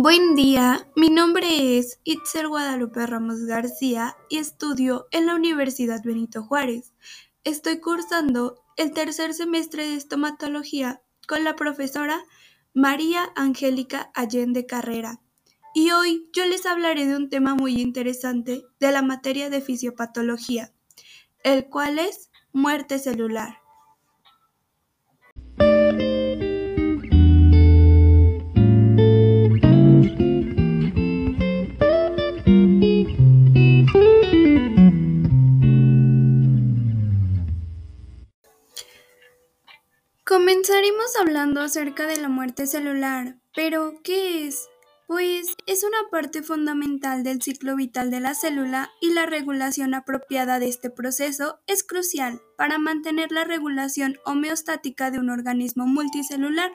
Buen día, mi nombre es Itzel Guadalupe Ramos García y estudio en la Universidad Benito Juárez. Estoy cursando el tercer semestre de estomatología con la profesora María Angélica Allende Carrera. Y hoy yo les hablaré de un tema muy interesante de la materia de fisiopatología, el cual es muerte celular. Comenzaremos hablando acerca de la muerte celular, pero ¿qué es? Pues es una parte fundamental del ciclo vital de la célula y la regulación apropiada de este proceso es crucial para mantener la regulación homeostática de un organismo multicelular.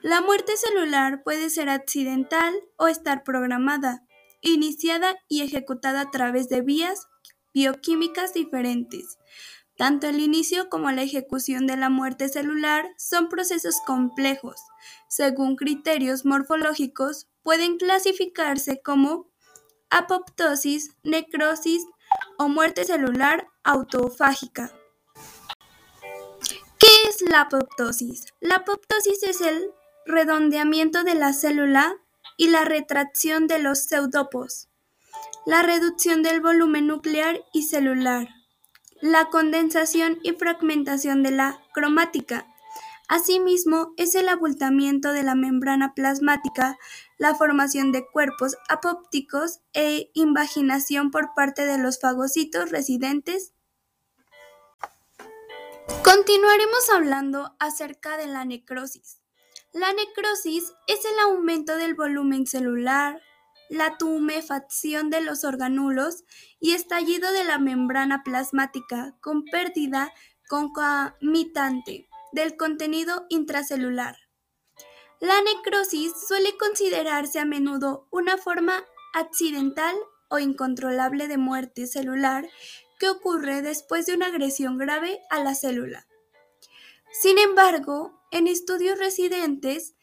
La muerte celular puede ser accidental o estar programada, iniciada y ejecutada a través de vías bioquímicas diferentes, tanto el inicio como la ejecución de la muerte celular son procesos complejos. Según criterios morfológicos, pueden clasificarse como apoptosis, necrosis o muerte celular autofágica. ¿Qué es la apoptosis? La apoptosis es el redondeamiento de la célula y la retracción de los pseudopos, la reducción del volumen nuclear y celular la condensación y fragmentación de la cromática. Asimismo, es el abultamiento de la membrana plasmática, la formación de cuerpos apópticos e invaginación por parte de los fagocitos residentes. Continuaremos hablando acerca de la necrosis. La necrosis es el aumento del volumen celular, la tumefacción de los organulos y estallido de la membrana plasmática con pérdida concomitante del contenido intracelular. La necrosis suele considerarse a menudo una forma accidental o incontrolable de muerte celular que ocurre después de una agresión grave a la célula. Sin embargo, en estudios residentes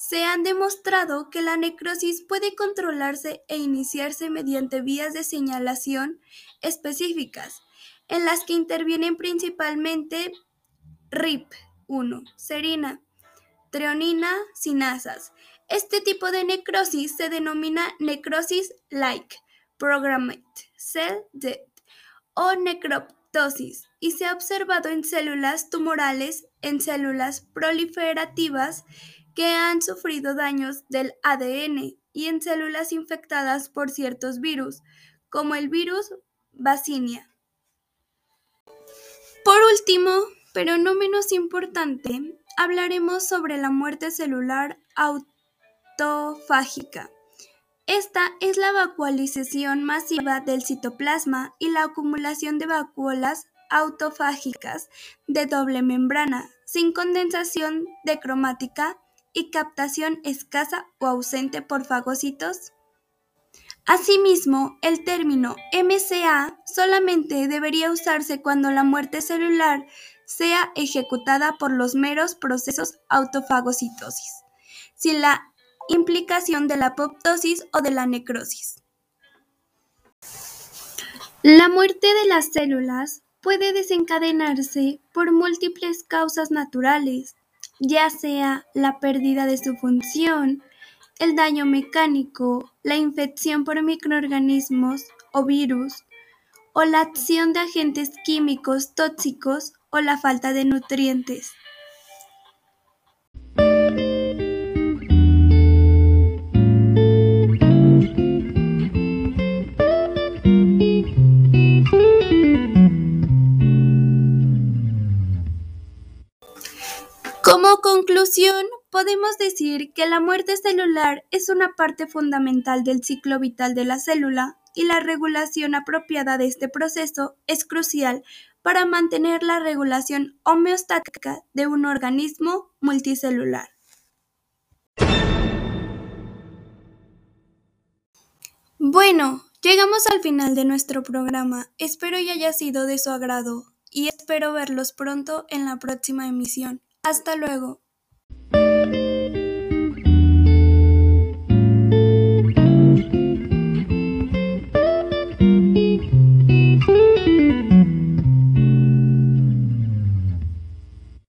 se han demostrado que la necrosis puede controlarse e iniciarse mediante vías de señalación específicas, en las que intervienen principalmente RIP1, serina, treonina, sinasas. Este tipo de necrosis se denomina necrosis like programmed cell death o necroptosis y se ha observado en células tumorales, en células proliferativas que han sufrido daños del ADN y en células infectadas por ciertos virus, como el virus Vaccinia. Por último, pero no menos importante, hablaremos sobre la muerte celular autofágica. Esta es la vacuolización masiva del citoplasma y la acumulación de vacuolas autofágicas de doble membrana, sin condensación de cromática y captación escasa o ausente por fagocitos? Asimismo, el término MCA solamente debería usarse cuando la muerte celular sea ejecutada por los meros procesos autofagocitosis, sin la implicación de la apoptosis o de la necrosis. La muerte de las células puede desencadenarse por múltiples causas naturales, ya sea la pérdida de su función, el daño mecánico, la infección por microorganismos o virus, o la acción de agentes químicos tóxicos o la falta de nutrientes. Como conclusión, podemos decir que la muerte celular es una parte fundamental del ciclo vital de la célula y la regulación apropiada de este proceso es crucial para mantener la regulación homeostática de un organismo multicelular. Bueno, llegamos al final de nuestro programa. Espero y haya sido de su agrado y espero verlos pronto en la próxima emisión. Hasta luego.